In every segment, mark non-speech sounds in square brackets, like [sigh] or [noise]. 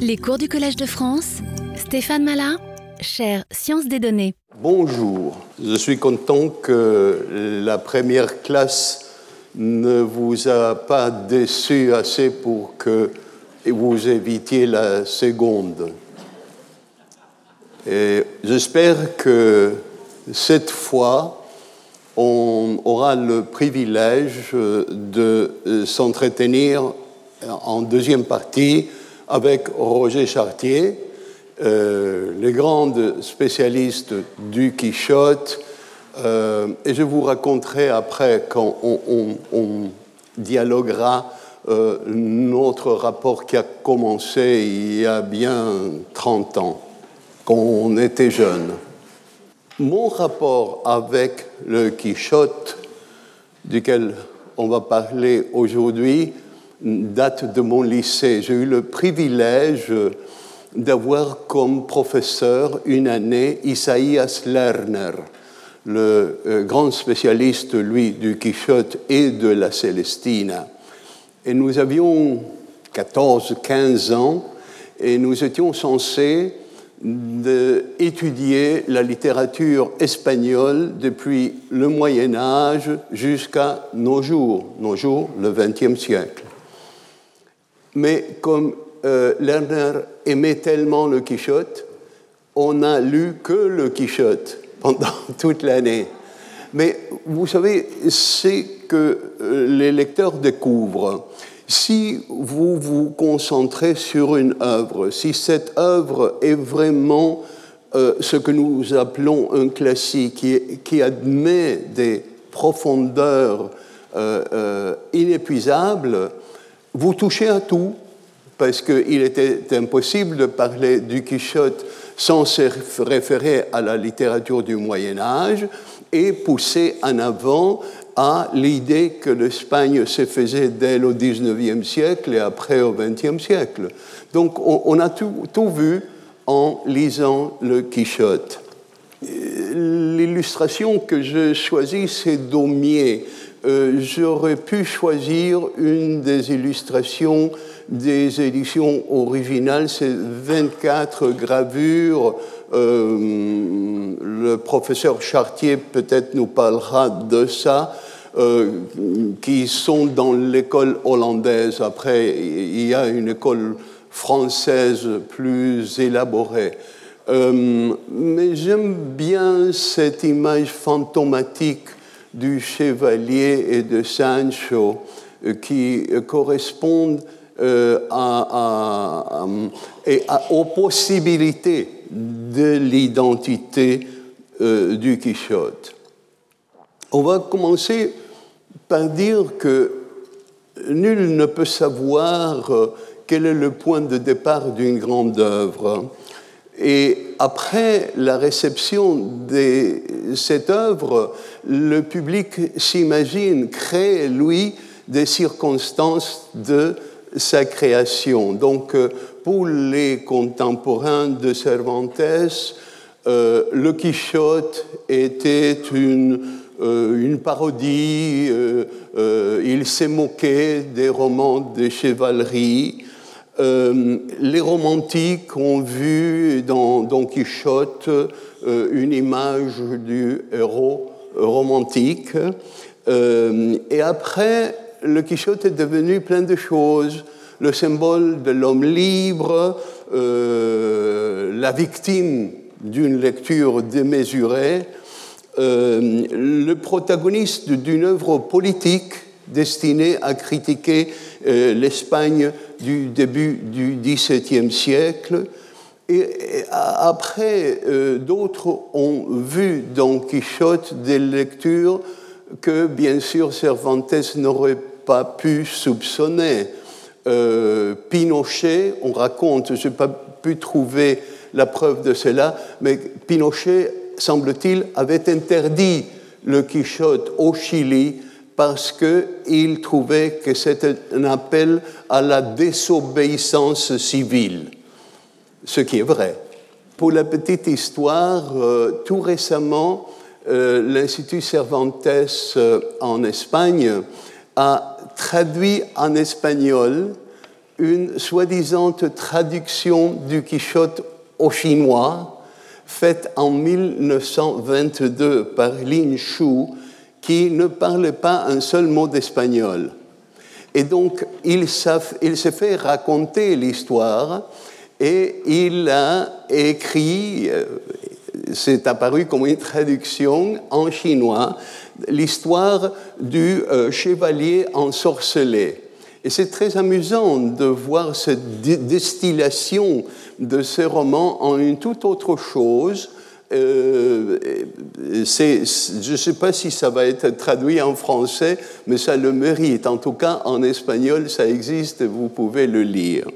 Les cours du Collège de France, Stéphane Malin, chère Sciences des données. Bonjour, je suis content que la première classe ne vous a pas déçu assez pour que vous évitiez la seconde. J'espère que cette fois, on aura le privilège de s'entretenir en deuxième partie avec Roger Chartier, euh, les grands spécialistes du Quichotte, euh, et je vous raconterai après, quand on, dialoguera, euh, notre rapport qui a commencé il y a bien 30 ans, quand on était jeune. Mon rapport avec le Quichotte, duquel on va parler aujourd'hui, date de mon lycée. J'ai eu le privilège d'avoir comme professeur une année Isaías Lerner, le euh, grand spécialiste, lui, du Quichotte et de la Célestina. Et nous avions 14-15 ans et nous étions censés étudier la littérature espagnole depuis le Moyen Âge jusqu'à nos jours, nos jours, le XXe siècle. Mais comme euh, Lerner aimait tellement le Quichotte, on n'a lu que le Quichotte [laughs] pendant toute l'année. Mais vous savez, c'est que euh, les lecteurs découvrent. Si vous vous concentrez sur une œuvre, si cette œuvre est vraiment euh, ce que nous appelons un classique, qui, qui admet des profondeurs inépuisables, vous touchez à tout, parce qu'il était impossible de parler du Quichotte sans se référer à la littérature du Moyen Âge et pousser en avant à l'idée que l'Espagne se faisait dès le XIXe siècle et après au XXe siècle. Donc on, a tout, tout, vu en lisant le Quichotte. L'illustration que je choisis, c'est Daumier. Euh, j'aurais pu choisir une des illustrations des éditions originales, c'est 24 gravures. Euh, le professeur Chartier peut-être nous parlera de ça, euh, qui sont dans l'école hollandaise. Après, il y a une école française plus élaborée. mais j'aime bien cette image fantomatique du chevalier et de Sancho euh, qui euh, correspondent euh, aux possibilités de l'identité du Quichotte. On va commencer par dire que nul ne peut savoir quel est le point de départ d'une grande œuvre. Et après la réception de cette œuvre, le public s'imagine, crée, lui, des circonstances de sa création. Donc, euh, pour les contemporains de Cervantes, euh, le Quichotte était une, euh, une parodie, il s'est moqué des romans de chevalerie, euh, les romantiques ont vu dans Don Quichotte euh, une image du héros romantique. Euh, et après, le Quichotte est devenu plein de choses. Le symbole de l'homme libre, la victime d'une lecture démesurée, le protagoniste d'une œuvre politique destinée à critiquer l'Espagne du début du XVIIe siècle. Et après, euh, d'autres ont vu dans Quichotte des lectures que, bien sûr, Cervantes n'aurait pas pu soupçonner. Euh, Pinochet, on raconte, je n'ai pas pu trouver la preuve de cela, mais Pinochet, semble-t-il, avait interdit le Quichotte au Chili parce qu'il trouvait que c'était un appel à la désobéissance civile, ce qui est vrai. Pour la petite histoire, euh, tout récemment, euh, l'Institut Cervantes euh, en Espagne a traduit en espagnol une soi-disant traduction du Quichotte au chinois, faite en 1922 par Lin Shu, qui ne parlait pas un seul mot d'espagnol. Et donc, il, il s'est fait raconter l'histoire et il a écrit, euh, c'est apparu comme une traduction en chinois, l'histoire du euh, chevalier ensorcelé. Et c'est très amusant de voir cette distillation de ce roman en une toute autre chose. Euh, je ne sais pas si ça va être traduit en français, mais ça le mérite. En tout cas, en espagnol, ça existe, vous pouvez le lire.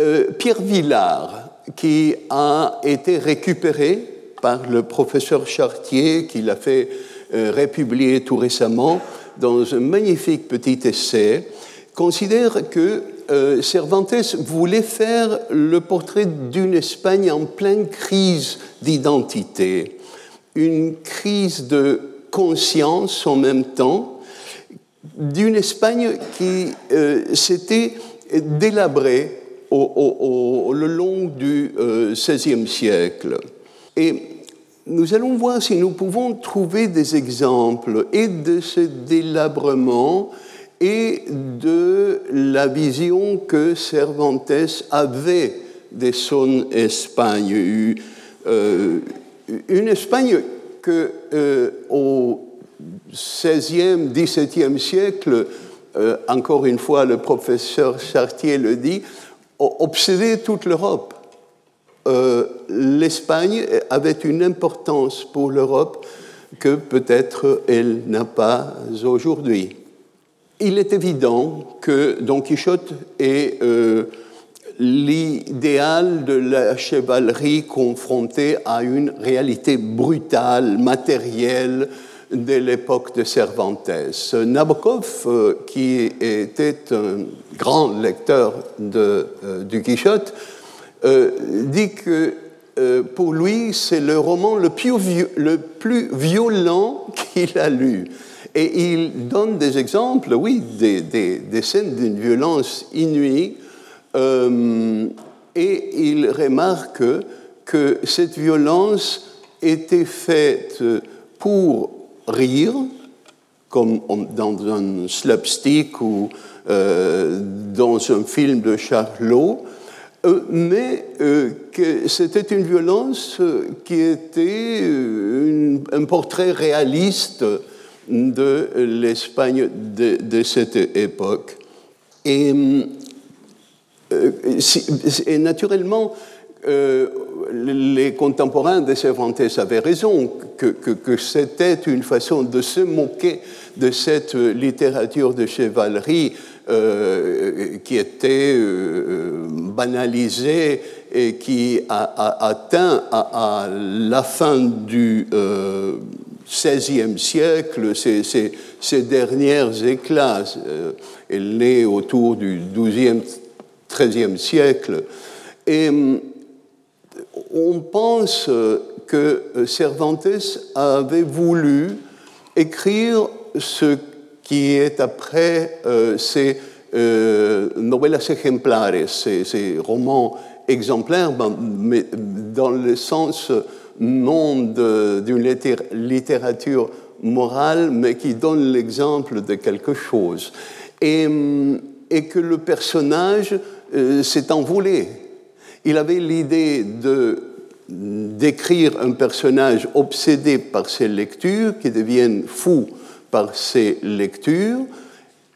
Euh, Pierre Villard, qui a été récupéré par le professeur Chartier, qui l'a fait euh, republier tout récemment dans un magnifique petit essai, considère que euh, Cervantes voulait faire le portrait d'une Espagne en pleine crise d'identité, une crise de conscience en même temps, d'une Espagne qui s'était délabrée au, le long du XVIe euh, siècle. Et nous allons voir si nous pouvons trouver des exemples et de ce délabrement et de la vision que Cervantes avait de son Espagne. Euh, une Espagne que euh, au XVIe, XVIIe siècle, encore une fois le professeur Chartier le dit, obsédé toute l'Europe. Euh, L'Espagne avait une importance pour l'Europe que peut-être elle n'a pas aujourd'hui. Il est évident que Don Quichotte est euh, l'idéal de la chevalerie confrontée à une réalité brutale, matérielle, de l'époque de Cervantes. Nabokov, euh, qui était un grand lecteur de, euh, du Quichotte, dit que pour lui, c'est le roman le plus violent [laughs] qu'il a lu. Et il donne des exemples, oui, des, scènes d'une violence inouïe, et il remarque que cette violence était faite pour rire, comme dans un slapstick ou euh, dans un film de Charlot, euh, mais euh, que c'était une violence qui était un portrait réaliste de l'Espagne de, cette époque. Et, et naturellement, les contemporains de Cervantes avaient raison, que, c'était une façon de se moquer de cette littérature de chevalerie euh, qui était euh, banalisée et qui a, atteint à, la fin du XVIe euh, siècle ses, dernières éclats. elle naît autour du XIIe, XIIIe siècle. Et on pense que Cervantes avait voulu écrire ce qui est après euh, ces euh, novelas ejemplares, ces, romans exemplaires, ben, mais dans le sens non d'une littérature morale, mais qui donne l'exemple de quelque chose. Et, que le personnage euh, s'est envolé il avait l'idée de d'écrire un personnage obsédé par ses lectures, qui devienne fou par ses lectures,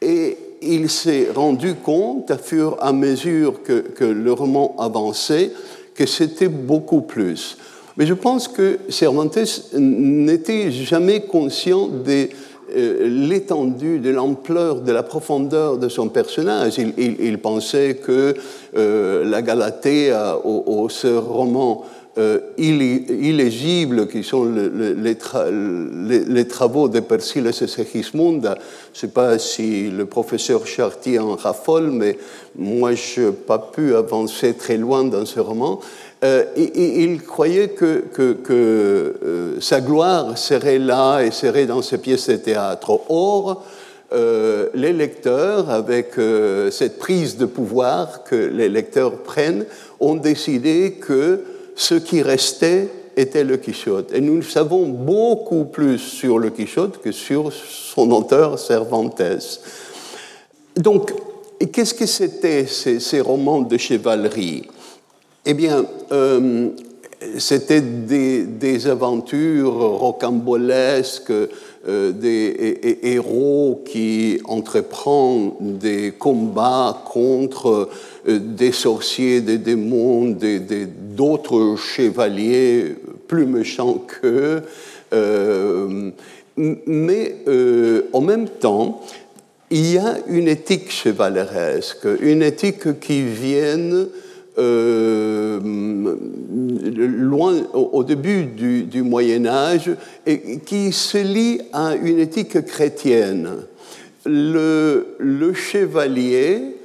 et il s'est rendu compte, à fur et à mesure que le roman avançait, que c'était beaucoup plus. Mais je pense que Cervantes n'était jamais conscient des euh, l'étendue de l'ampleur, de la profondeur de son personnage. Il, pensait que euh, la Galatée, au, ce roman euh, illégible qui sont les, travaux de Persiles et Segismunda. Je ne sais pas si le professeur Chartier en raffole, mais moi, je n'ai pas pu avancer très loin dans ce roman. Euh, il croyait que, euh, sa gloire serait là et serait dans ses pièces de théâtre. Or, les lecteurs, avec cette prise de pouvoir que les lecteurs prennent, ont décidé que ce qui restait était le Quichotte. Et nous savons beaucoup plus sur le Quichotte que sur son auteur Cervantes. Donc, qu'est-ce que c'était ces, romans de chevalerie? Eh bien, euh, c'était des, aventures rocambolesques, euh, des héros qui entreprennent des combats contre euh, des sorciers, des démons, d'autres chevaliers plus méchants qu'eux. mais en même temps, il y a une éthique chevaleresque, une éthique qui vient euh, loin au, début du, Moyen Âge et qui se lie à une éthique chrétienne. Le, chevalier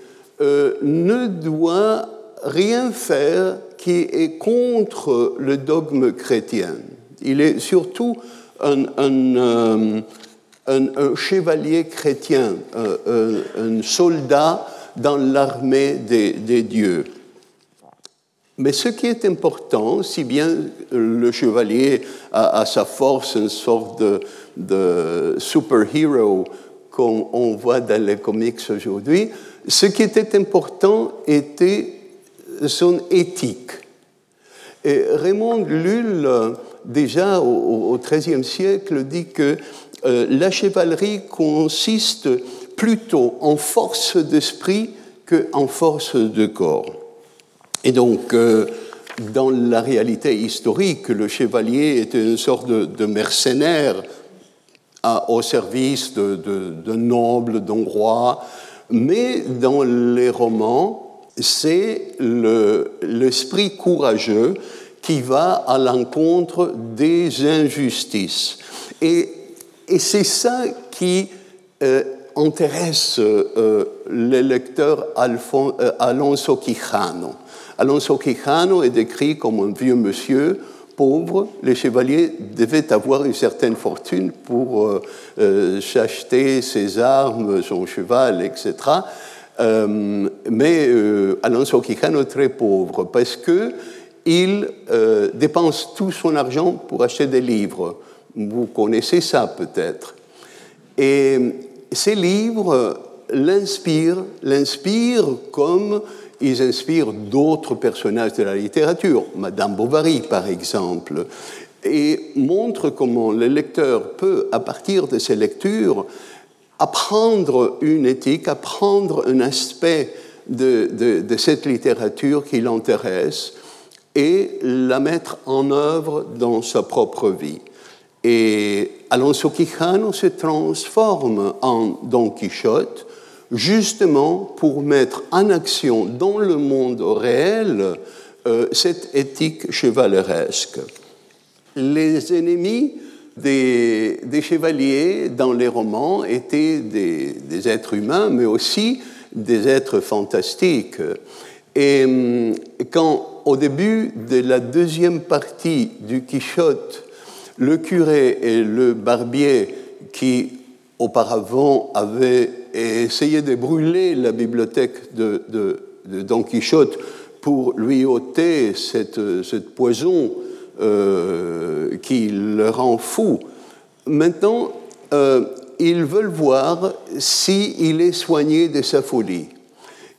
euh, ne doit rien faire qui est contre le dogme chrétien. Il est surtout un, euh, un, chevalier chrétien, un, soldat dans l'armée des, dieux. Mais ce qui est important, si bien le chevalier a à sa force une sorte de, de super-héros comme on voit dans les comics aujourd'hui, ce qui était important était son éthique. Et Raymond Lull, déjà au XIIIe siècle, dit que euh, la chevalerie consiste plutôt en force d'esprit qu'en force de corps. Et donc, euh, dans la réalité historique, le chevalier était une sorte de, mercenaire au service de, de nobles, d'un roi, mais dans les romans, c'est l'esprit courageux qui va à l'encontre des injustices. Et et c'est ça qui euh, intéresse euh, le lecteur euh, Alonso Quijano. Alonso Quijano est décrit comme un vieux monsieur pauvre. Les chevaliers devaient avoir une certaine fortune pour s'acheter ses armes, son cheval, etc. mais Alonso Quijano est très pauvre parce que il dépense tout son argent pour acheter des livres. Vous connaissez ça peut-être. Et ces livres l'inspirent, l'inspirent comme ils inspirent d'autres personnages de la littérature, Madame Bovary par exemple, et montrent comment le lecteur peut, à partir de ces lectures, apprendre une éthique, apprendre un aspect de, de cette littérature qui l'intéresse et la mettre en œuvre dans sa propre vie. Et Alonso Quijano se transforme en Don Quichotte justement pour mettre en action dans le monde réel euh, cette éthique chevaleresque. Les ennemis des, chevaliers dans les romans étaient des, êtres humains, mais aussi des êtres fantastiques. Et hum, quand, au début de la deuxième partie du Quichotte, le curé et le barbier qui auparavant avaient essayé de brûler la bibliothèque de, Don Quichotte pour lui ôter cette, poison euh, qui le rend fou. Maintenant, euh, ils veulent voir s'il est soigné de sa folie.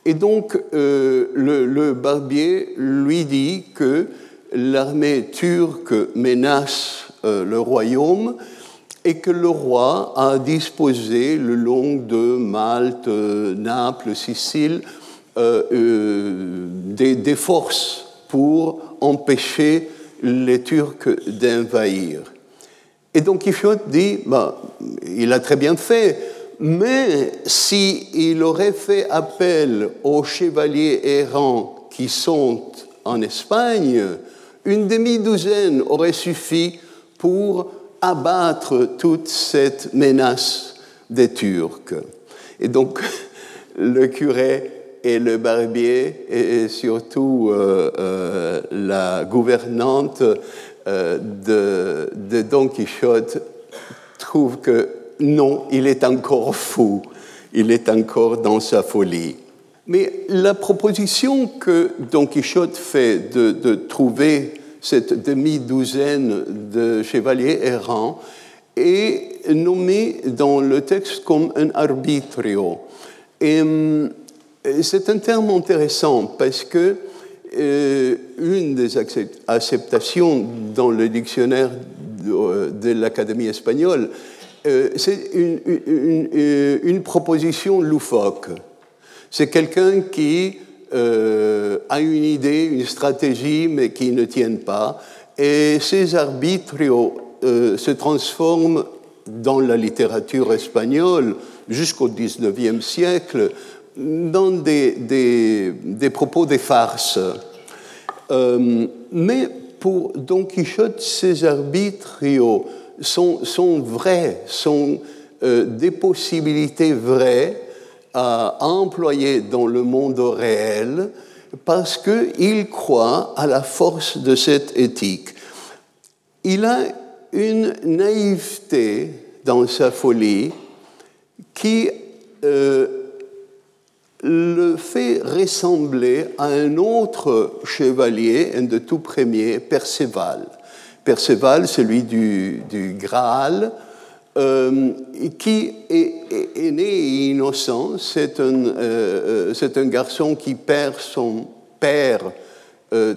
Et donc, euh, le, barbier lui dit que l'armée turque menace euh, le royaume et que le roi a disposé le long de Malte, Naples, Sicile, euh, des, des, forces pour empêcher les Turcs d'invahir. Et donc Quichotte dit, bah, il a très bien fait, mais s'il aurait fait appel aux chevaliers errants qui sont en Espagne, une demi-douzaine aurait suffi pour abattre toute cette menace des Turcs. Et donc, [laughs] le curé et le barbier, et surtout euh, euh, la gouvernante euh, de, Don Quichotte, trouvent que non, il est encore fou, il est encore dans sa folie. Mais la proposition que Don Quichotte fait de, trouver cette demi-douzaine de chevaliers errants est nommée dans le texte comme un arbitrio. Euh, c'est un terme intéressant parce que euh, une des acceptations dans le dictionnaire de, l'Académie espagnole, euh, c'est une, proposition loufoque. C'est quelqu'un qui a une idée, une stratégie, mais qui ne tient pas. Et ces arbitres se transforment dans la littérature espagnole jusqu'au XIXe siècle dans des, propos des farces. Euh, mais pour Don Quichotte, ces arbitres sont, vrais, sont euh, des possibilités vraies à, employer dans le monde réel parce qu'il croit à la force de cette éthique. Il a une naïveté dans sa folie qui euh, le fait ressembler à un autre chevalier, un de tout premier, Perceval. Perceval, celui du, du Graal, euh, qui est, né innocent. C'est un, euh, un, garçon qui perd son père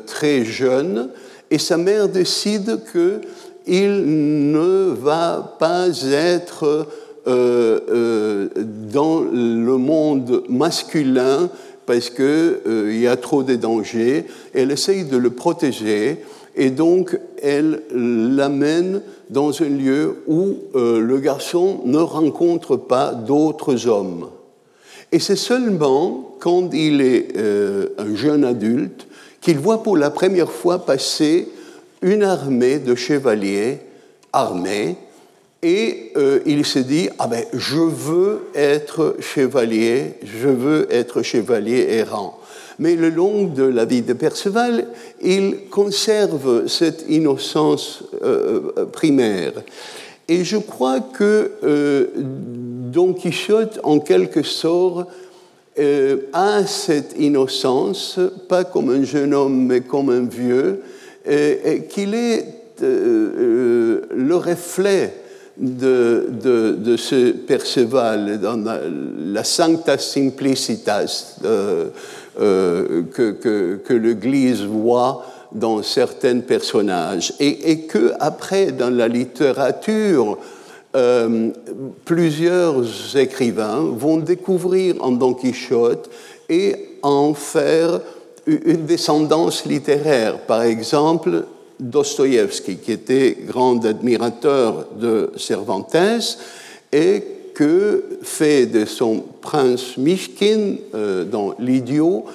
très jeune et sa mère décide qu'il ne va pas être euh, euh, dans le monde masculin parce qu'il euh, y a trop de dangers. Elle essaye de le protéger et donc elle l'amène dans un lieu où le garçon ne rencontre pas d'autres hommes. Et c'est seulement quand il est un jeune adulte qu'il voit pour la première fois passer une armée de chevaliers armés et euh, il se dit, ah ben, je veux être chevalier, je veux être chevalier errant. Mais le long de la vie de Perceval, il conserve cette innocence euh, euh, primaire. Et je crois que Don Quichotte, en quelque sorte, a cette innocence, pas comme un jeune homme, mais comme un vieux, qu'il est le reflet de, ce Perceval, dans la, sancta simplicitas euh, euh, que, que, l'Église voit dans certains personnages, et, et, que après, dans la littérature, euh, plusieurs écrivains vont découvrir en Don Quichotte et en faire une descendance littéraire. Par exemple, Dostoïevski, qui était grand admirateur de Cervantes et que fait de son prince Mishkin euh, dans L'Idiot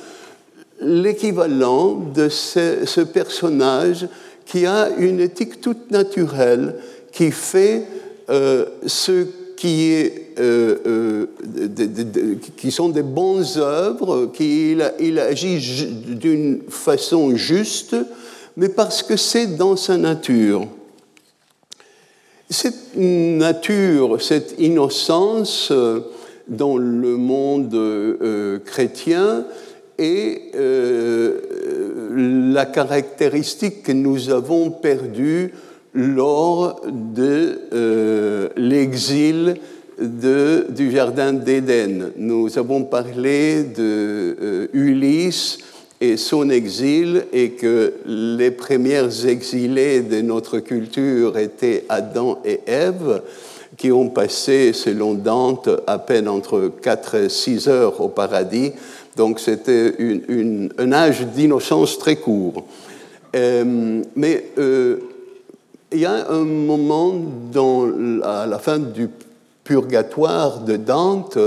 l'équivalent de ce, personnage qui a une éthique toute naturelle, qui fait euh, ce qui, est, euh, qui sont des bonnes œuvres, qu'il il agit d'une façon juste, mais parce que c'est dans sa nature. Cette nature, cette innocence euh, dans le monde euh, chrétien est euh, la caractéristique que nous avons perdue lors de l'exil du Jardin d'Éden. Nous avons parlé de Ulysse et son exil et que les premières exilés de notre culture étaient Adam et Ève, qui ont passé, selon Dante, à peine entre 4 et 6 heures au paradis. Donc c'était un âge d'innocence très court. Euh, mais euh, il y a un moment à la fin du purgatoire de Dante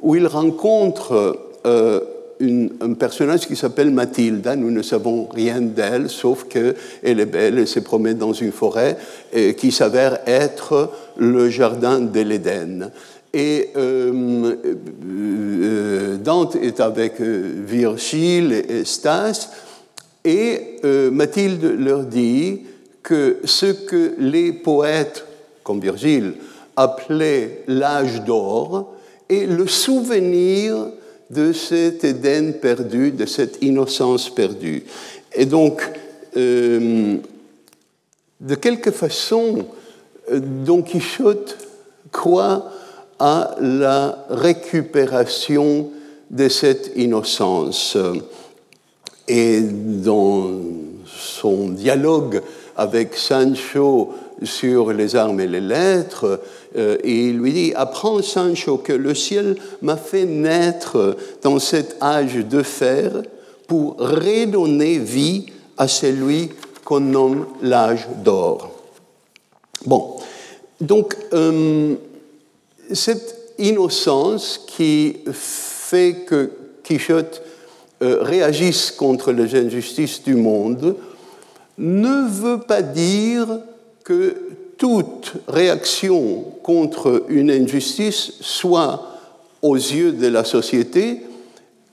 où il rencontre euh, un personnage qui s'appelle Mathilde. Nous ne savons rien d'elle, sauf qu'elle est belle, elle se promène dans une forêt et qui s'avère être le jardin de l'Éden. Et euh, euh, Dante est avec euh, Virgile et Stas, et Mathilde leur dit que ce que les poètes, comme Virgile, appelé l'âge d'or et le souvenir de cet Éden perdu, de cette innocence perdue. Et donc, euh, de quelque façon, euh, Don Quichotte croit à la récupération de cette innocence. Et dans son dialogue avec Sancho sur les armes et les lettres, euh, il lui dit, apprends Sancho que le ciel m'a fait naître dans cet âge de fer pour redonner vie à celui qu'on nomme l'âge d'or. Bon, donc euh, cette innocence qui fait que Quichotte euh, réagisse contre les injustices du monde ne veut pas dire que toute réaction contre une injustice soit, aux yeux de la société,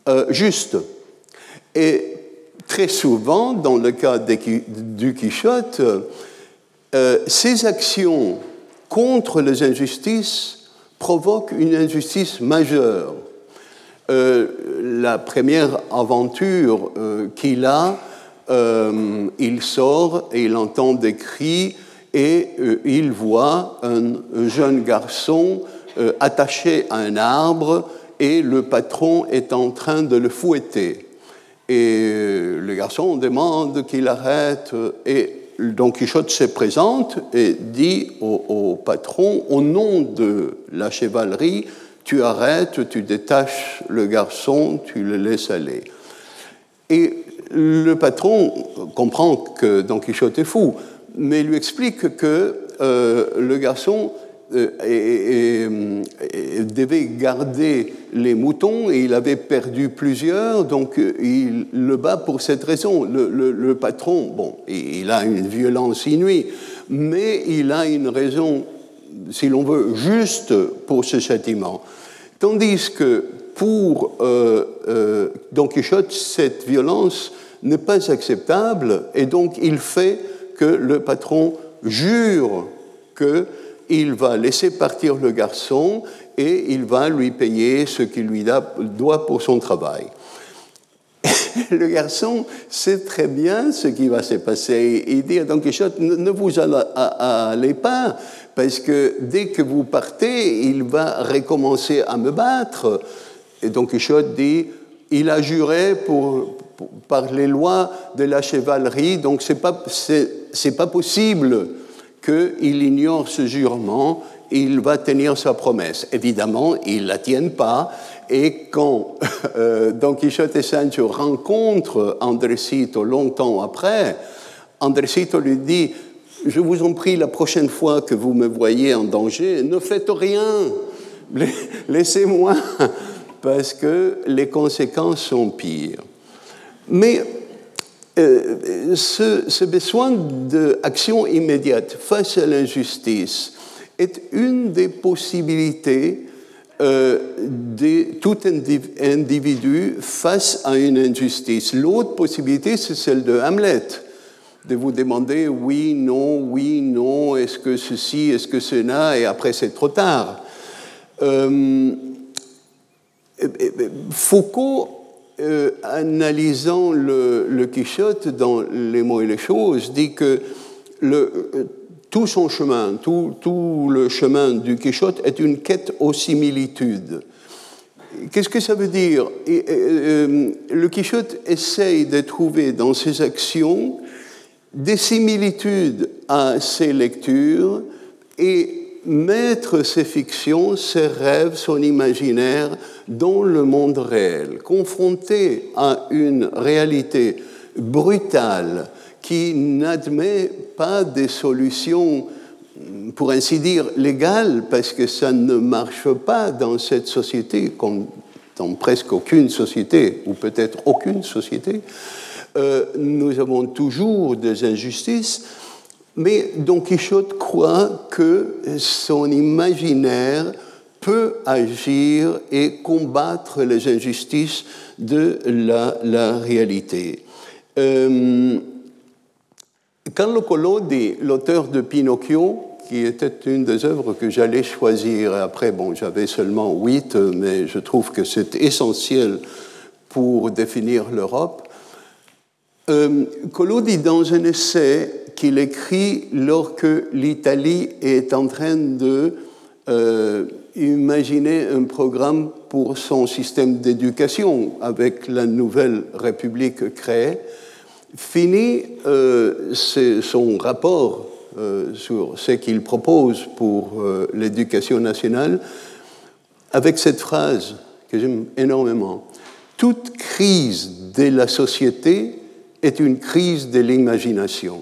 euh, juste. Et très souvent, dans le cas du Quichotte, euh, ces actions contre les injustices provoquent une injustice majeure. Euh, la première aventure euh, qu'il a, il sort et il entend des cris et il voit un jeune garçon attaché à un arbre et le patron est en train de le fouetter. Et le garçon demande qu'il arrête. Et Don Quichotte se présente et dit au, patron, au nom de la chevalerie, tu arrêtes, tu détaches le garçon, tu le laisses aller. Et le patron comprend que Don Quichotte est fou, mais lui explique que euh, le garçon euh, devait garder les moutons et il avait perdu plusieurs, donc euh, il le bat pour cette raison. Le, patron, bon, il a une violence inouïe, mais il a une raison, si l'on veut, juste pour ce châtiment. Tandis que pour Don Quichotte, cette violence n'est pas acceptable et donc il fait que le patron jure que il va laisser partir le garçon et il va lui payer ce qu'il lui doit pour son travail. [laughs] le garçon sait très bien ce qui va se passer. Il dit à Don Quichotte, ne vous allez pas, parce que dès que vous partez, il va recommencer à me battre. Et Don Quichotte dit, il a juré pour, par les lois de la chevalerie, donc ce n'est pas, pas possible qu'il ignore ce jurement, il va tenir sa promesse. Évidemment, ils ne la tiennent pas, et quand [laughs] euh, Don Quichotte et Sancho rencontrent Andresito longtemps après, Andresito lui dit Je vous en prie, la prochaine fois que vous me voyez en danger, ne faites rien, [laughs] laissez-moi, [laughs] parce que les conséquences sont pires. Mais euh, ce, besoin d'action immédiate face à l'injustice est une des possibilités euh, de tout individu face à une injustice. L'autre possibilité, c'est celle de Hamlet, de vous demander oui, non, oui, non, est-ce que ceci, est-ce que cela, et après c'est trop tard. Euh, Foucault euh, analysant le, Quichotte dans Les mots et les choses, dit que tout son chemin, tout, tout, le chemin du Quichotte est une quête aux similitudes. Qu'est-ce que ça veut dire? Euh, Le Quichotte essaye de trouver dans ses actions des similitudes à ses lectures et mettre ses fictions, ses rêves, son imaginaire dans le monde réel, confronté à une réalité brutale qui n'admet pas des solutions, pour ainsi dire, légales, parce que ça ne marche pas dans cette société, comme dans presque aucune société, ou peut-être aucune société. Euh, nous avons toujours des injustices, mais Don Quichotte croit que son imaginaire peut agir et combattre les injustices de la, réalité. Euh, Carlo Collodi, l'auteur de Pinocchio, qui était une des œuvres que j'allais choisir. après, bon, j'avais seulement huit, mais je trouve que c'est essentiel pour définir l'Europe. Euh, dit dans un essai qu'il écrit lorsque l'Italie est en train de euh, imaginer un programme pour son système d'éducation avec la nouvelle République créée, finit euh, son rapport euh, sur ce qu'il propose pour l'éducation nationale avec cette phrase que j'aime énormément. Toute crise de la société est une crise de l'imagination.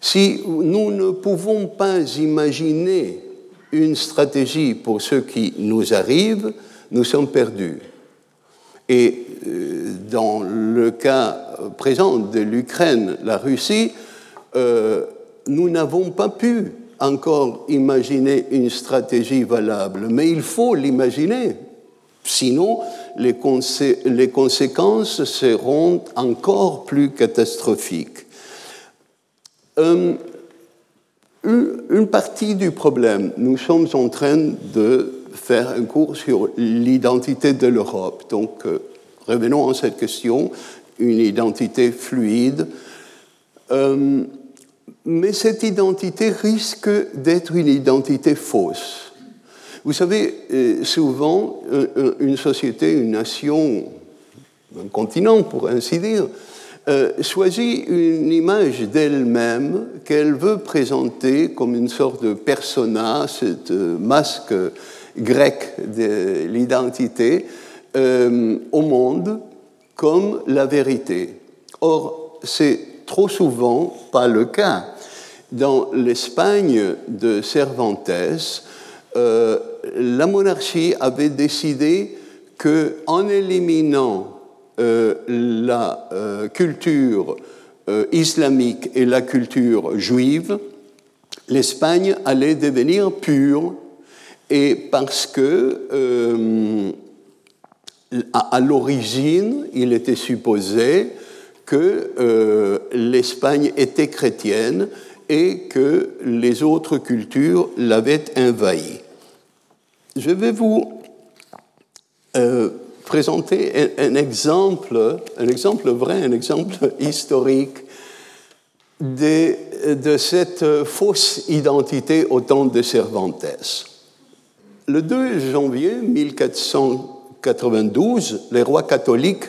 Si nous ne pouvons pas imaginer une stratégie pour ce qui nous arrive, nous sommes perdus. Et euh, dans le cas présent de l'Ukraine, la Russie, euh, nous n'avons pas pu encore imaginer une stratégie valable, mais il faut l'imaginer. Sinon, les, les, conséquences seront encore plus catastrophiques. Euh, une partie du problème, nous sommes en train de faire un cours sur l'identité de l'Europe. Donc, euh, revenons à cette question, une identité fluide. Euh, mais cette identité risque d'être une identité fausse. Vous savez, souvent, une société, une nation, un continent, pour ainsi dire, euh, choisit une image d'elle-même qu'elle veut présenter comme une sorte de persona, ce masque grec de l'identité, euh, au monde comme la vérité. Or, c'est trop souvent pas le cas. Dans l'Espagne de Cervantes, euh, la monarchie avait décidé qu'en éliminant euh, la euh, culture euh, islamique et la culture juive, l'Espagne allait devenir pure et parce que à, l'origine, il était supposé que l'Espagne était chrétienne et que les autres cultures l'avaient envahie. Je vais vous présenter un, exemple, un exemple vrai, un exemple historique de, de cette fausse identité au temps de Cervantes. Le 2 janvier 1492, les rois catholiques,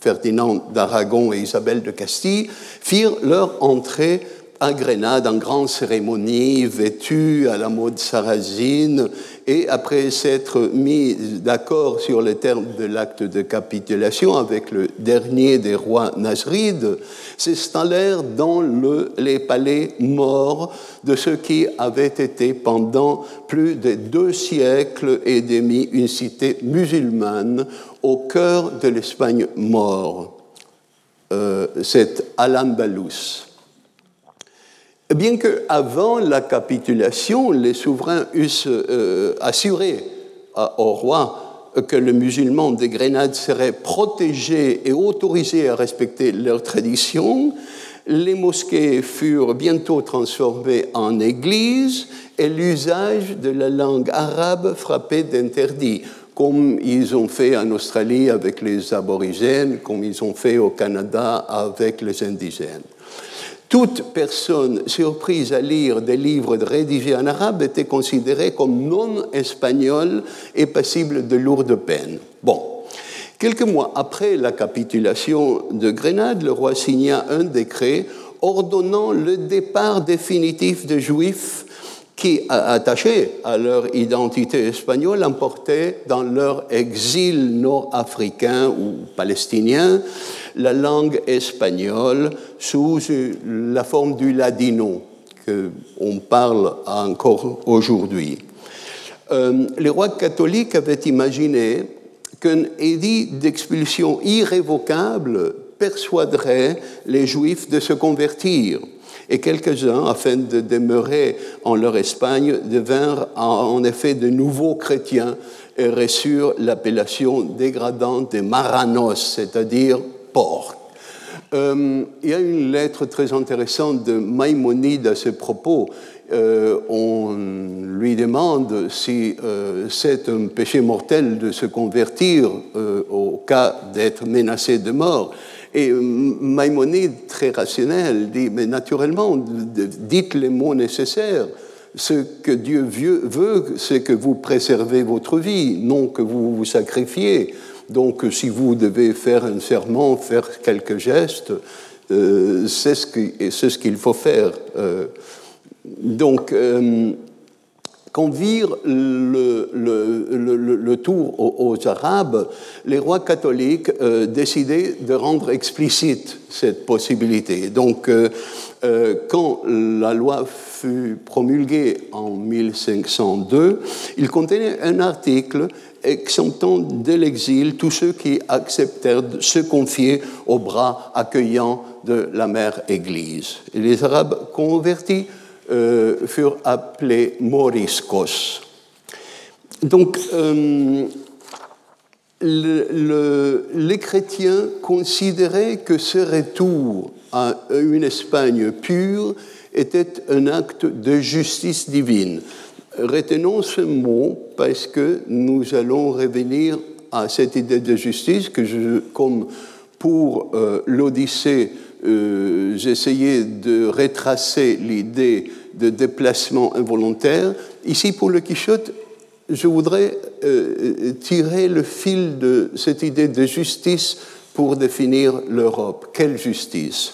Ferdinand d'Aragon et Isabelle de Castille, firent leur entrée à Grenade en grande cérémonie, vêtus à la mode sarrasine, et après s'être mis d'accord sur les termes de l'acte de capitulation avec le dernier des rois nasrides, s'installèrent dans le, les palais morts de ce qui avait été pendant plus de deux siècles et demi une cité musulmane au cœur de l'Espagne mort. Euh, c'est Al-Andalus. Bien qu'avant la capitulation, les souverains eussent euh, assuré au roi que le musulman des Grenades serait protégé et autorisé à respecter leurs traditions, les mosquées furent bientôt transformées en églises et l'usage de la langue arabe frappé d'interdit, comme ils ont fait en Australie avec les aborigènes, comme ils ont fait au Canada avec les indigènes. Toute personne surprise à lire des livres rédigés en arabe était considérée comme non espagnole et passible de lourdes peines. Bon. Quelques mois après la capitulation de Grenade, le roi signa un décret ordonnant le départ définitif des Juifs qui, attachés à leur identité espagnole, emportaient dans leur exil nord-africain ou palestinien la langue espagnole sous la forme du ladino qu'on parle encore aujourd'hui. Euh, les rois catholiques avaient imaginé qu'un édit d'expulsion irrévocable persuaderait les juifs de se convertir. Et quelques-uns, afin de demeurer en leur Espagne, devinrent en effet de nouveaux chrétiens et reçurent l'appellation dégradante des maranos, c'est-à-dire Euh, il y a une lettre très intéressante de Maïmonide à ce propos. Euh, on lui demande si euh, c'est un péché mortel de se convertir au cas d'être menacé de mort. Et Maïmonide, très rationnel, dit, mais naturellement, dites les mots nécessaires. Ce que Dieu veut, c'est que vous préservez votre vie, non que vous vous sacrifiez. Donc, si vous devez faire un serment, faire quelques gestes, euh, c'est ce qu'il faut faire. Euh, donc, euh, quand virent le, le, tour aux, Arabes, les rois catholiques décidaient de rendre explicite cette possibilité. Donc, quand la loi fut promulguée en 1502, il contenait un article exemptant de l'exil tous ceux qui acceptèrent de se confier aux bras accueillants de la mère Église. Et les Arabes convertis euh, furent appelés moriscos. Donc, euh, les chrétiens considéraient que ce retour à une Espagne pure était un acte de justice divine. Retenons ce mot parce que nous allons revenir à cette idée de justice que je, comme pour euh, l'Odyssée, euh, j'essayais de retracer l'idée de déplacement involontaire. Ici, pour le Quichotte, je voudrais euh, tirer le fil de cette idée de justice pour définir l'Europe. Quelle justice?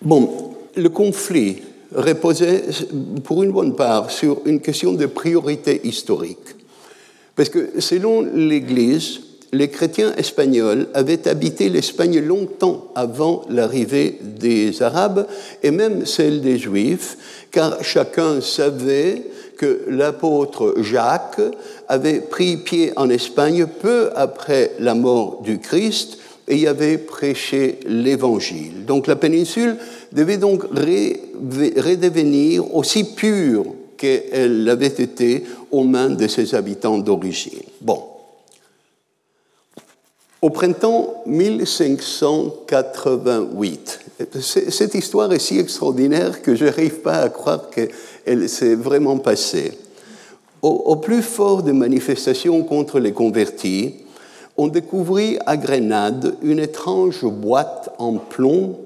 Bon, le conflit reposait pour une bonne part sur une question de priorité historique. Parce que selon l'Église, les chrétiens espagnols avaient habité l'Espagne longtemps avant l'arrivée des Arabes et même celle des Juifs, car chacun savait que l'apôtre Jacques avait pris pied en Espagne peu après la mort du Christ et y avait prêché l'Évangile. Donc la péninsule devait donc redevenir aussi pure qu'elle l'avait été aux mains de ses habitants d'origine. Bon. Au printemps 1588, cette histoire est si extraordinaire que je n'arrive pas à croire qu'elle s'est vraiment passée. Au, plus fort des manifestations contre les convertis, on découvrit à Grenade une étrange boîte en plomb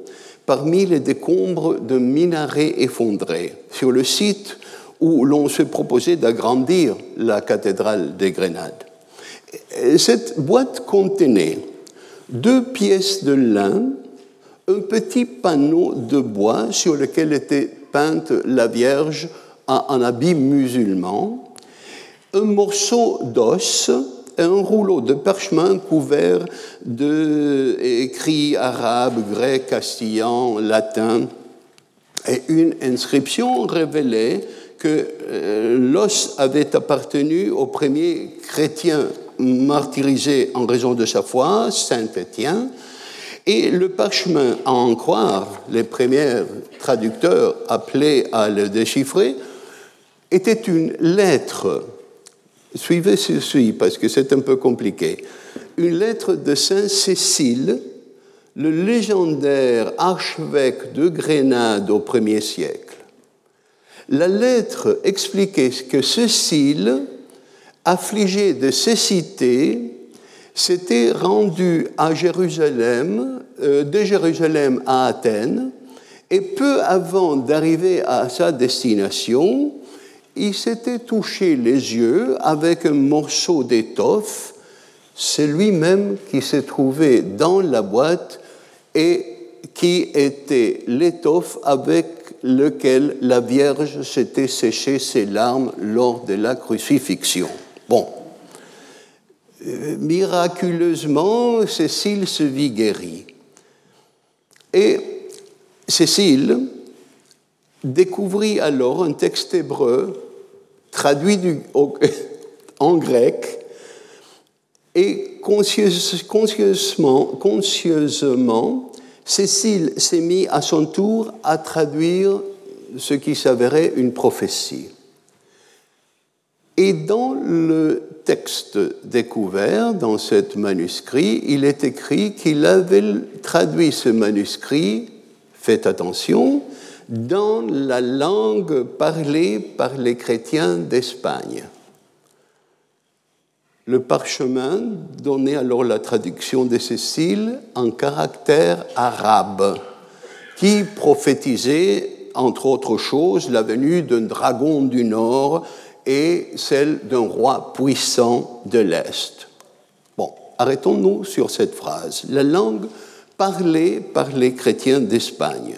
parmi les décombres de minarets effondrés sur le site où l'on se proposait d'agrandir la cathédrale de Grenade. Cette boîte contenait deux pièces de lin, un petit panneau de bois sur lequel était peinte la Vierge en habit musulman, un morceau d'os, un rouleau de parchemin couvert d'écrits arabes, grecs, castillan, latin, et une inscription révélait que euh, l'os avait appartenu au premier chrétien martyrisé en raison de sa foi, Saint Étienne, et le parchemin, à en croire les premiers traducteurs appelés à le déchiffrer, était une lettre Suivez ceci parce que c'est un peu compliqué. Une lettre de Saint Cécile, le légendaire archevêque de Grenade au premier siècle. La lettre expliquait que Cécile, affligé de cécité, s'était rendu à Jérusalem, euh, de Jérusalem à Athènes, et peu avant d'arriver à sa destination, il s'était touché les yeux avec un morceau d'étoffe, c'est lui-même qui s'est trouvé dans la boîte et qui était l'étoffe avec lequel la Vierge s'était séché ses larmes lors de la crucifixion. Bon. Miraculeusement, Cécile se vit guérie. Et Cécile découvrit alors un texte hébreu traduit du, [laughs] en grec, et conscieusement, Cécile s'est mis à son tour à traduire ce qui s'avérait une prophétie. Et dans le texte découvert dans ce manuscrit, il est écrit qu'il avait traduit ce manuscrit, faites attention, dans la langue parlée par les chrétiens d'Espagne. Le parchemin donnait alors la traduction de Cécile en caractère arabe, qui prophétisait, entre autres choses, la venue d'un dragon du Nord et celle d'un roi puissant de l'Est. Bon, arrêtons-nous sur cette phrase. La langue parlée par les chrétiens d'Espagne.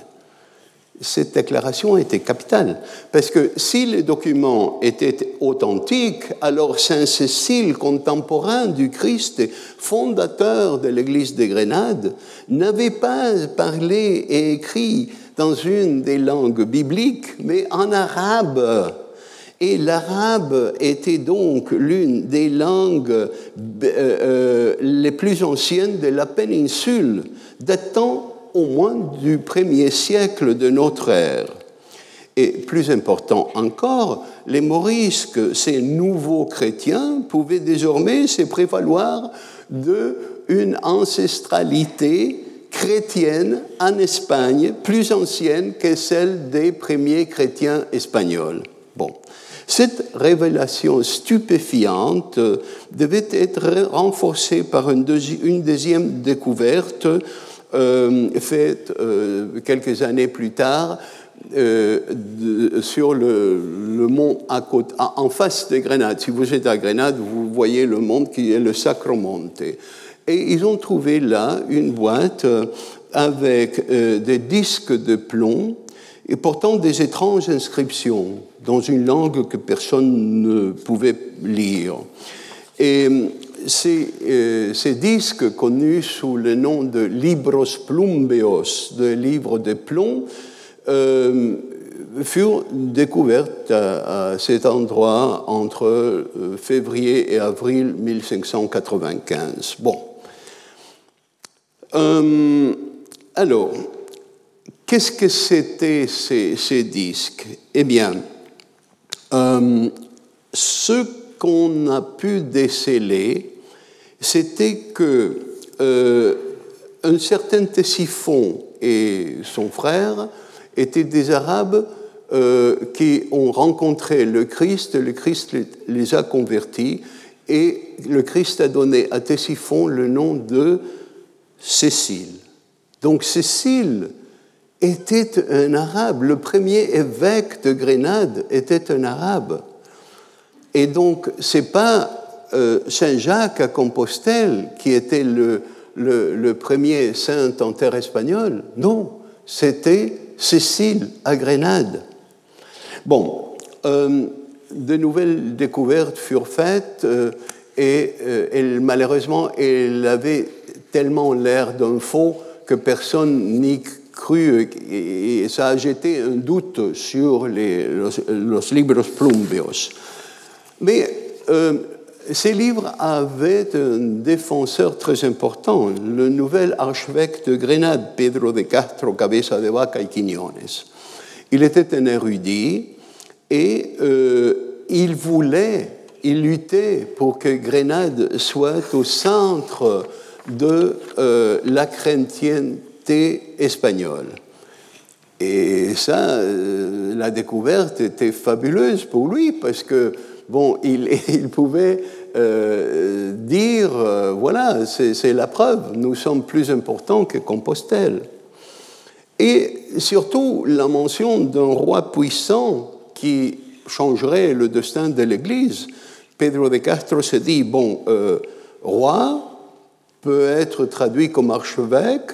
Cette déclaration était capitale, parce que si les documents étaient authentiques, alors Saint Cécile, contemporain du Christ, fondateur de l'Église de Grenade, n'avait pas parlé et écrit dans une des langues bibliques, mais en arabe. Et l'arabe était donc l'une des langues euh, euh, les plus anciennes de la péninsule, datant au moins du premier siècle de notre ère. Et plus important encore, les morisques, ces nouveaux chrétiens, pouvaient désormais se prévaloir d'une ancestralité chrétienne en Espagne plus ancienne que celle des premiers chrétiens espagnols. Cette révélation stupéfiante devait être renforcée par une, deuxième découverte euh, faite euh, quelques années plus tard euh, sur le, mont à côté, en face de Grenade. Si vous êtes à Grenade, vous voyez le mont qui est le Sacromonte. Et ils ont trouvé là une boîte avec des disques de plomb et portant des étranges inscriptions dans une langue que personne ne pouvait lire. Et ces, euh, ces, disques connus sous le nom de Libros Plumbeos, de livres de plomb, euh, furent découverts à, cet endroit entre euh, février et avril 1595. Bon. alors, Qu'est-ce que c'était ces, disques? Eh bien, euh, ce qu'on a pu déceler, c'était que euh, un certain Tessiphon et son frère étaient des Arabes euh, qui ont rencontré le Christ, le Christ les a convertis, et le Christ a donné à Tessiphon le nom de Cécile. Donc Cécile était un arabe. Le premier évêque de Grenade était un arabe. Et donc, ce n'est pas euh, Saint Jacques à Compostelle qui était le, premier saint en terre espagnole. Non, c'était Cécile à Grenade. Bon, euh, de nouvelles découvertes furent faites euh, et malheureusement, elle avait tellement l'air d'un faux que personne n'y cru et ça a jeté un doute sur les, los, libros plumbios. Mais euh, ces livres avaient un défenseur très important, le nouvel archevêque de Grenade, Pedro de Castro Cabeza de Vaca y Quiñones. Il était un érudit et euh, il voulait, il luttait pour que Grenade soit au centre de euh, la chrétienté espagnol. Et ça, euh, la découverte était fabuleuse pour lui parce que, bon, [laughs] il, il pouvait euh, dire, euh, voilà, c'est la preuve, nous sommes plus importants que Compostelle. Et surtout, la mention d'un roi puissant qui changerait le destin de l'Église. Pedro de Castro se dit, bon, roi peut être traduit comme archevêque,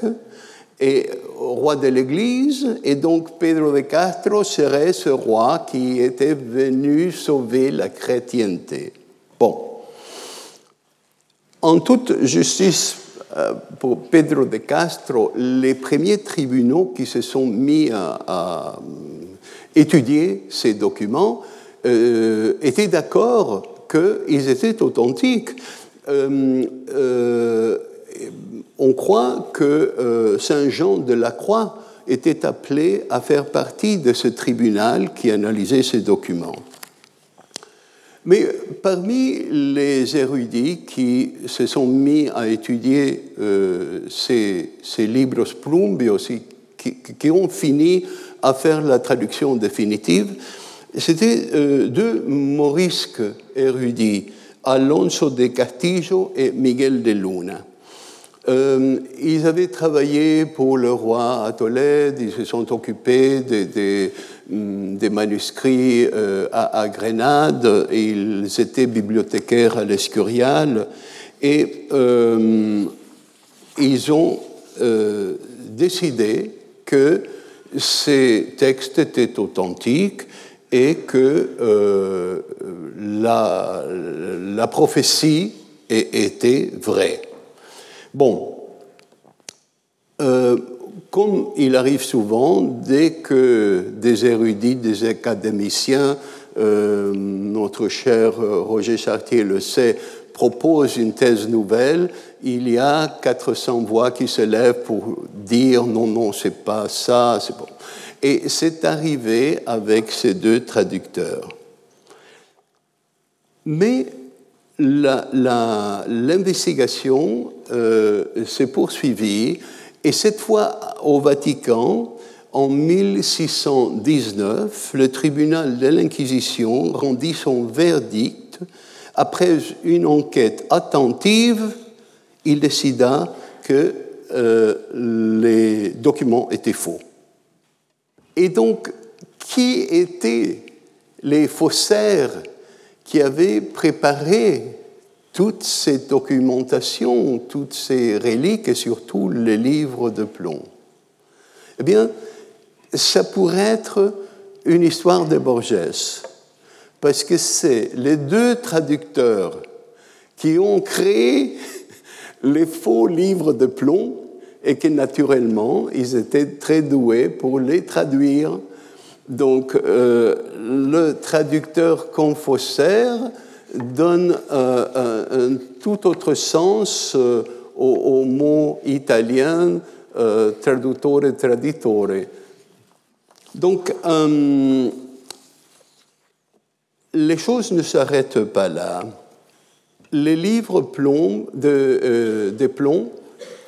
et roi de l'Église, et donc Pedro de Castro serait ce roi qui était venu sauver la chrétienté. Bon. En toute justice euh, pour Pedro de Castro, les premiers tribunaux qui se sont mis à, étudier ces documents euh, étaient d'accord qu'ils étaient authentiques. Euh, on croit que euh, Saint Jean de la Croix était appelé à faire partie de ce tribunal qui analysait ces documents. Mais parmi les érudits qui se sont mis à étudier euh, ces, ces, libros plumbios, qui, qui, ont fini à faire la traduction définitive, c'était euh, deux morisques érudits, Alonso de Castillo et Miguel de Luna. Euh, ils avaient travaillé pour le roi à Tolède, ils se sont occupés des, mm, manuscrits euh, à, Grenade, ils étaient bibliothécaires à l'Escurial, et euh, ils ont décidé que ces textes étaient authentiques et que la prophétie était vraie. Bon, euh, comme il arrive souvent, dès que des érudits, des académiciens, euh, notre cher Roger Chartier le sait, proposent une thèse nouvelle, il y a 400 voix qui se lèvent pour dire non, non, c'est pas ça, c'est bon. Et c'est arrivé avec ces deux traducteurs. Mais l'investigation euh, s'est poursuivie et cette fois au Vatican, en 1619, le tribunal de l'Inquisition rendit son verdict. Après une enquête attentive, il décida que euh, les documents étaient faux. Et donc, qui étaient les faussaires qui avait préparé toute cette documentation, toutes ces reliques et surtout les livres de plomb. Eh bien, ça pourrait être une histoire de Borges, parce que c'est les deux traducteurs qui ont créé [laughs] les faux livres de plomb et que naturellement, ils étaient très doués pour les traduire donc, euh, le traducteur confossaire donne euh, un, tout autre sens euh, au, mot italien traduttore traditore. Donc, les choses ne s'arrêtent pas là. Les livres plomb de, des plombs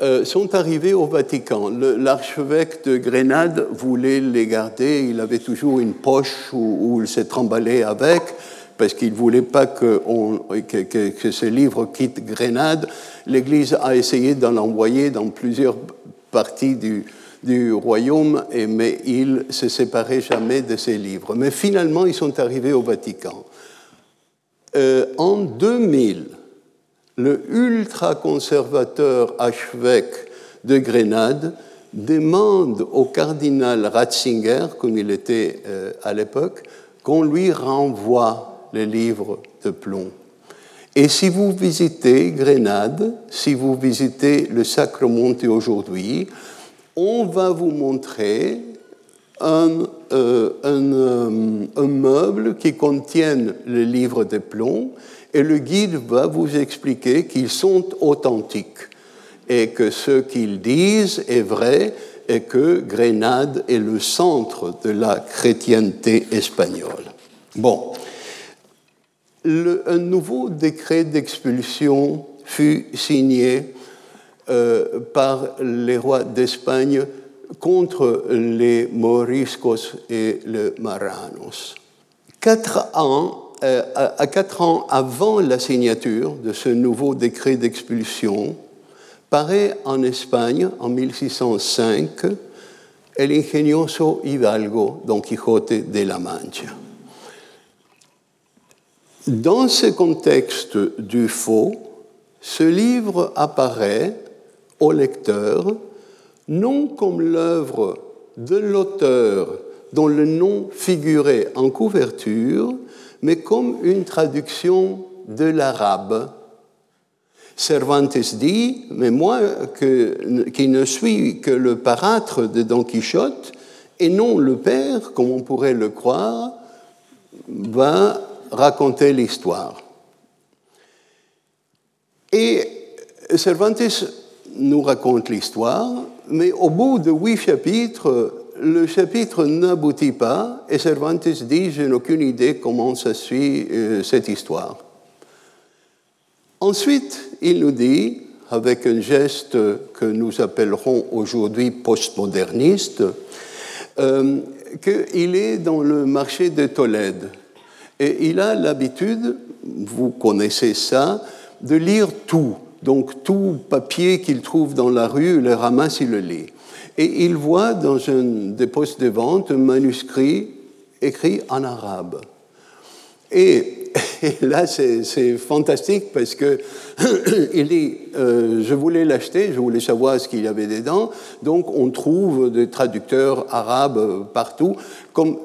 euh, sont arrivés au Vatican. L'archevêque de Grenade voulait les garder. Il avait toujours une poche où, il s'est tremballé avec, parce qu'il ne voulait pas que, que, ce livre quitte Grenade. L'Église a essayé d'en envoyer dans plusieurs parties du, royaume, mais il ne se séparait jamais de ces livres. Mais finalement, ils sont arrivés au Vatican. Euh, en 2000, le ultra-conservateur archevêque de Grenade demande au cardinal Ratzinger, comme il était euh, à l'époque, qu'on lui renvoie les livres de plomb. Et si vous visitez Grenade, si vous visitez le Sacre-Monte aujourd'hui, on va vous montrer un, euh, euh, un meuble qui contient les livres de plomb et le guide va vous expliquer qu'ils sont authentiques et que ce qu'ils disent est vrai et que Grenade est le centre de la chrétienté espagnole. Bon, un nouveau décret d'expulsion fut signé euh, par les rois d'Espagne contre les moriscos et les maranos. Quatre ans euh, à quatre ans avant la signature de ce nouveau décret d'expulsion, paraît en Espagne, en 1605, El ingenioso Hidalgo, Don Quijote de la Mancha. Dans ce contexte du faux, ce livre apparaît au lecteur non comme l'œuvre de l'auteur dont le nom figurait en couverture, mais comme une traduction de l'arabe. Cervantes dit, mais moi qui ne suis que le parâtre de Don Quichotte, et non le père, comme on pourrait le croire, va raconter l'histoire. Et Cervantes nous raconte l'histoire, mais au bout de huit chapitres, le chapitre n'aboutit pas et Cervantes dit Je n'ai aucune idée comment ça suit euh, cette histoire. Ensuite, il nous dit, avec un geste que nous appellerons aujourd'hui postmoderniste, euh, qu'il est dans le marché de Tolède. Et il a l'habitude, vous connaissez ça, de lire tout. Donc tout papier qu'il trouve dans la rue, il le ramasse, il le lit. Et il voit dans un des postes de vente un manuscrit écrit en arabe. Et, là, c'est fantastique parce que [clears throat] il dit euh, Je voulais l'acheter, je voulais savoir ce qu'il y avait dedans. Donc, on trouve des traducteurs arabes partout, comme,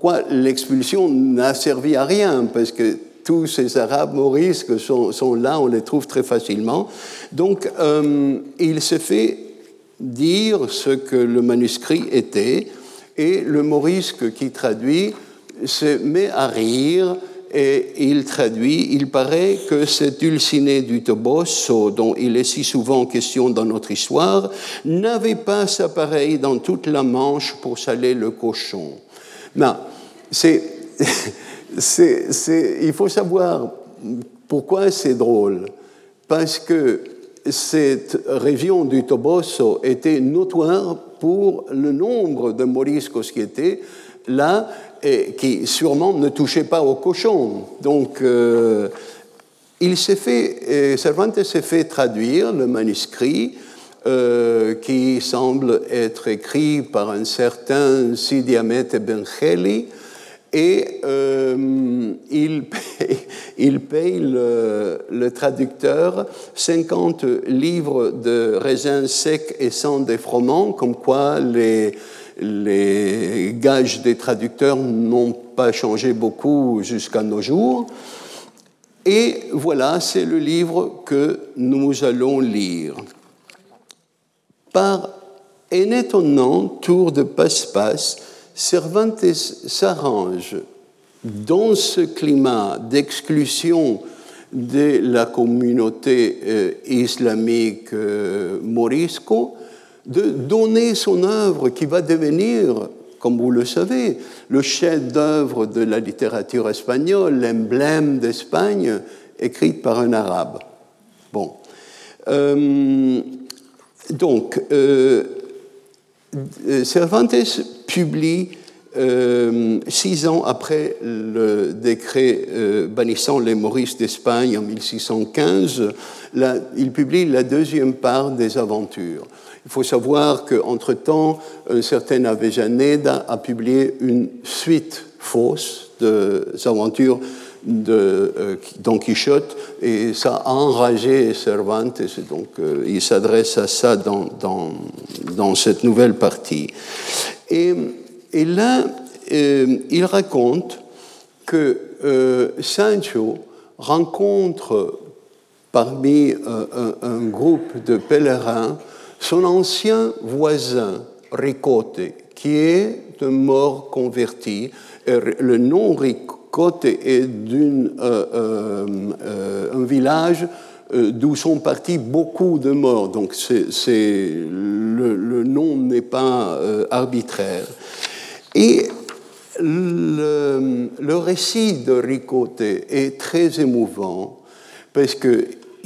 quoi l'expulsion n'a servi à rien parce que tous ces Arabes morisques sont, sont, là, on les trouve très facilement. Donc, euh, il se fait dire ce que le manuscrit était, et le morisque qui traduit se met à rire et il traduit, il paraît que cet Dulcinée du Toboso, dont il est si souvent question dans notre histoire, n'avait pas sa pareille dans toute la Manche pour saler le cochon. Non, [laughs] c'est, c'est, il faut savoir pourquoi c'est drôle. Parce que cette région du Toboso était notoire pour le nombre de moriscos qui étaient là et qui sûrement ne touchaient pas aux cochons. Donc, euh, il s'est fait, Cervantes s'est fait traduire le manuscrit euh, qui semble être écrit par un certain Sidi Ahmed Bencheli, et euh, il paye, [laughs] paye le, traducteur 50 livres de raisins secs et sans défroments, comme quoi les, les gages des traducteurs n'ont pas changé beaucoup jusqu'à nos jours. Et voilà, c'est le livre que nous allons lire. Par un étonnant tour de passe-passe, Cervantes s'arrange dans ce climat d'exclusion de la communauté euh, islamique euh, morisco, de donner son œuvre qui va devenir, comme vous le savez, le chef-d'œuvre de la littérature espagnole, l'emblème d'Espagne, écrite par un arabe. Bon. Euh, donc, Cervantes publie euh, six ans après le décret euh, bannissant les Maurices d'Espagne en 1615, il publie la deuxième part des aventures. Il faut savoir qu'entre-temps, un certain Avellaneda a publié une suite fausse des aventures de euh, Don Quichotte et ça a enragé Cervantes, et donc il s'adresse à ça dans, cette nouvelle partie. Et là, euh, il raconte que euh, Sancho rencontre parmi euh, un, groupe de pèlerins son ancien voisin, Ricote, qui est un mort converti. le nom Ricote est d'un un village d'où sont partis beaucoup de morts. Donc le, le, nom n'est pas arbitraire. Et le, récit de Ricote est très émouvant parce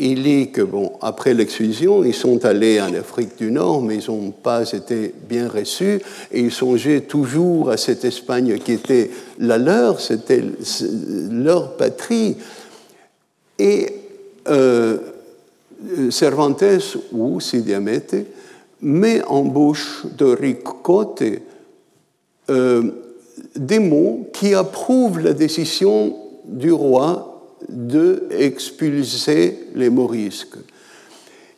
qu'il dit que, bon, après l'exclusion, ils sont allés en Afrique du Nord, mais ils n'ont pas été bien reçus, et ils songeaient toujours à cette Espagne qui était la leur, c'était leur patrie. Et euh, Cervantes, ou Sidiamete, met en bouche de Ricote euh, des mots qui approuvent la décision du roi de expulser les morisques.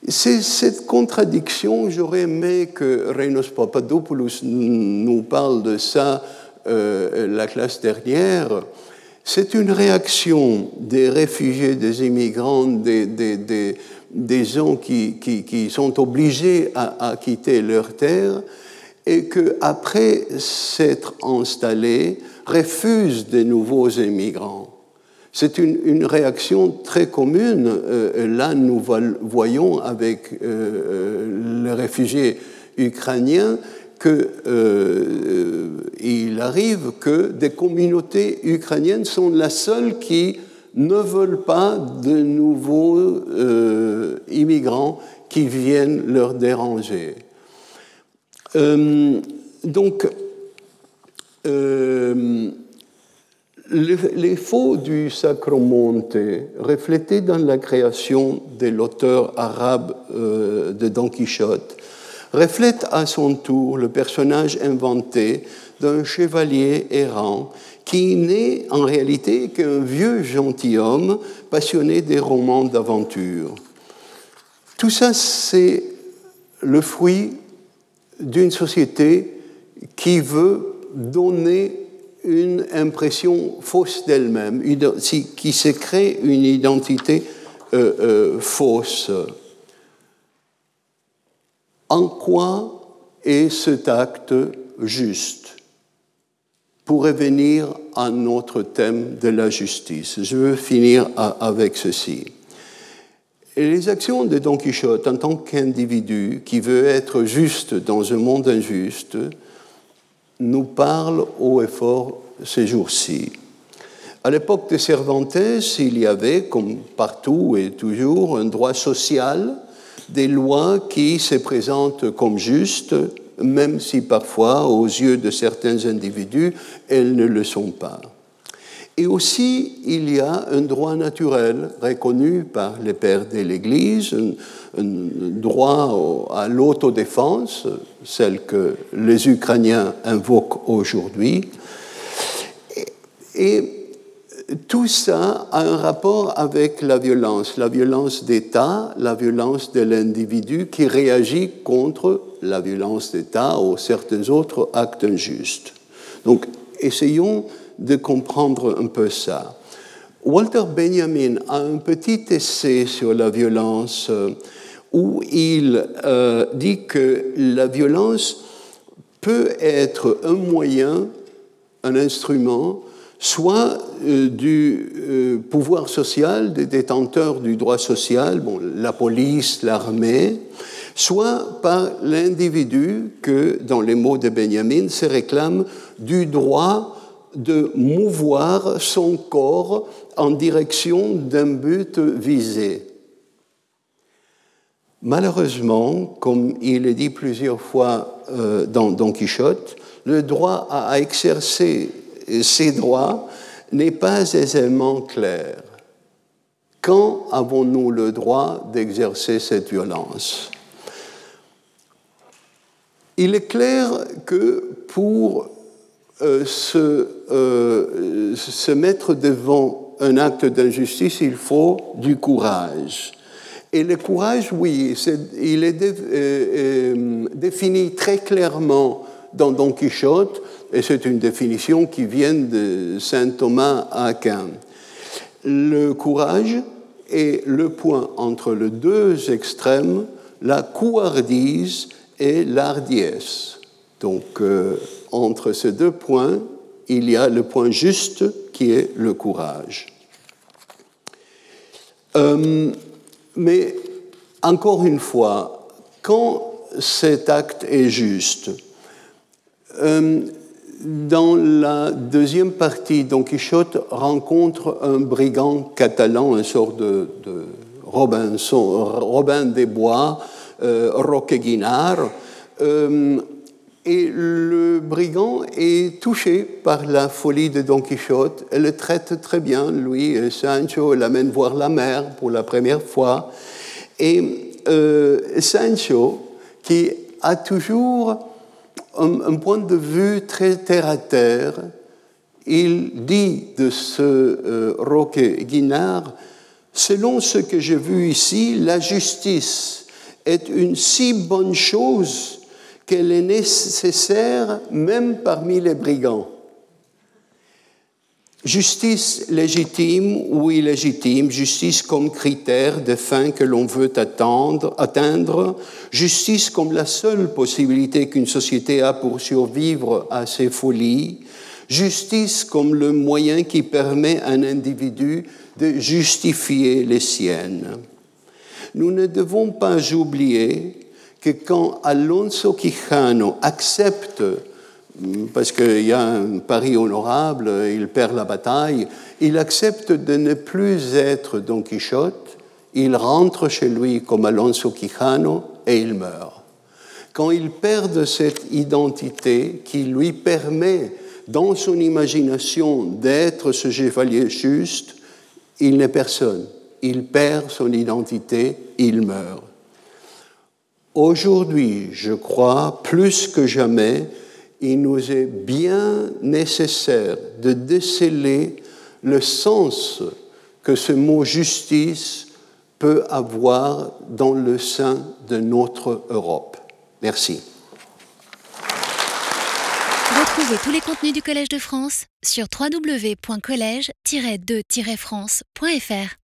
C'est cette contradiction, j'aurais aimé que Reinos Papadopoulos nous parle de ça euh, la classe dernière. C'est une réaction des réfugiés, des immigrants, des, des, des, gens qui, qui, qui, sont obligés à, à quitter leur terre et qu'après s'être installés, refusent de nouveaux immigrants. C'est une, réaction très commune. Euh, là, nous voyons avec euh, euh, les réfugiés ukrainiens qu'il arrive que des communautés ukrainiennes sont la seule qui ne veulent pas de nouveaux immigrants qui viennent leur déranger. Donc, les faux du Sacromonte, reflétés dans la création de l'auteur arabe de Don Quichotte, reflètent à son tour le personnage inventé d'un chevalier errant qui n'est en réalité qu'un vieux gentilhomme passionné des romans d'aventure. Tout ça, c'est le fruit d'une société qui veut donner une impression fausse d'elle-même, qui se crée une identité euh, euh, fausse. En quoi est cet acte juste pour revenir à notre thème de la justice? Je veux finir avec ceci. les actions de Don Quichotte en tant qu'individu qui veut être juste dans un monde injuste nous parlent haut et fort ces jours-ci. À l'époque de Cervantes, il y avait, comme partout et toujours, un droit social, des lois qui se présentent comme justes, même si parfois, aux yeux de certains individus, elles ne le sont pas. Et aussi, il y a un droit naturel reconnu par les pères de l'Église, droit à l'autodéfense, celle que les Ukrainiens invoquent aujourd'hui. Et, tout ça a un rapport avec la violence, la violence d'État, la violence de l'individu qui réagit contre la violence d'État ou certains autres actes injustes. Donc, essayons de comprendre un peu ça. Walter Benjamin a un petit essai sur la violence euh, où il euh, dit que la violence peut être un moyen, un instrument, soit euh, du pouvoir social des détenteurs du droit social, la police, l'armée, soit par l'individu que, dans les mots de Benjamin, se réclame du droit de mouvoir son corps en direction d'un but visé. Malheureusement, comme il est dit plusieurs fois euh, dans Don Quichotte, le droit à exercer ces droits n'est pas aisément clair. Quand avons-nous le droit d'exercer cette violence? Il est clair que pour euh, euh, se, mettre devant un acte d'injustice, il faut du courage. Et le courage, oui, il est euh, défini très clairement dans Don Quichotte, et c'est une définition qui vient de saint Thomas Aquin. Le courage est le point entre les deux extrêmes, la couardise et l'ardiesse. Donc, euh, entre ces deux points, il y a le point juste qui est le courage. Euh, mais encore une fois, quand cet acte est juste, euh, dans la deuxième partie, Don Quichotte rencontre un brigand catalan, une sorte de, de Robinson, Robin des Bois, euh, Roque Guinard. Euh, et le brigand est touché par la folie de Don Quichotte. Elle le traite très bien, lui et Sancho l'amène voir la mer pour la première fois. Et euh, Sancho, qui a toujours un, point de vue très terre à terre, il dit de ce Roque Guinard, selon ce que j'ai vu ici, la justice est une si bonne chose qu'elle est nécessaire même parmi les brigands. Justice légitime ou illégitime, justice comme critère de fin que l'on veut atteindre, justice comme la seule possibilité qu'une société a pour survivre à ses folies, justice comme le moyen qui permet à un individu de justifier les siennes nous ne devons pas oublier que quand Alonso Quijano accepte, parce qu'il y a un pari honorable, il perd la bataille, il accepte de ne plus être Don Quichotte, il rentre chez lui comme Alonso Quijano et il meurt. Quand il perd cette identité qui lui permet, dans son imagination, d'être ce chevalier juste, il n'est personne. Il perd son identité, il meurt. Aujourd'hui, je crois, plus que jamais, il nous est bien nécessaire de déceler le sens que ce mot justice peut avoir dans le sein de notre Europe. Merci. Retrouvez tous les contenus du Collège de France sur www.colège-2-france.fr.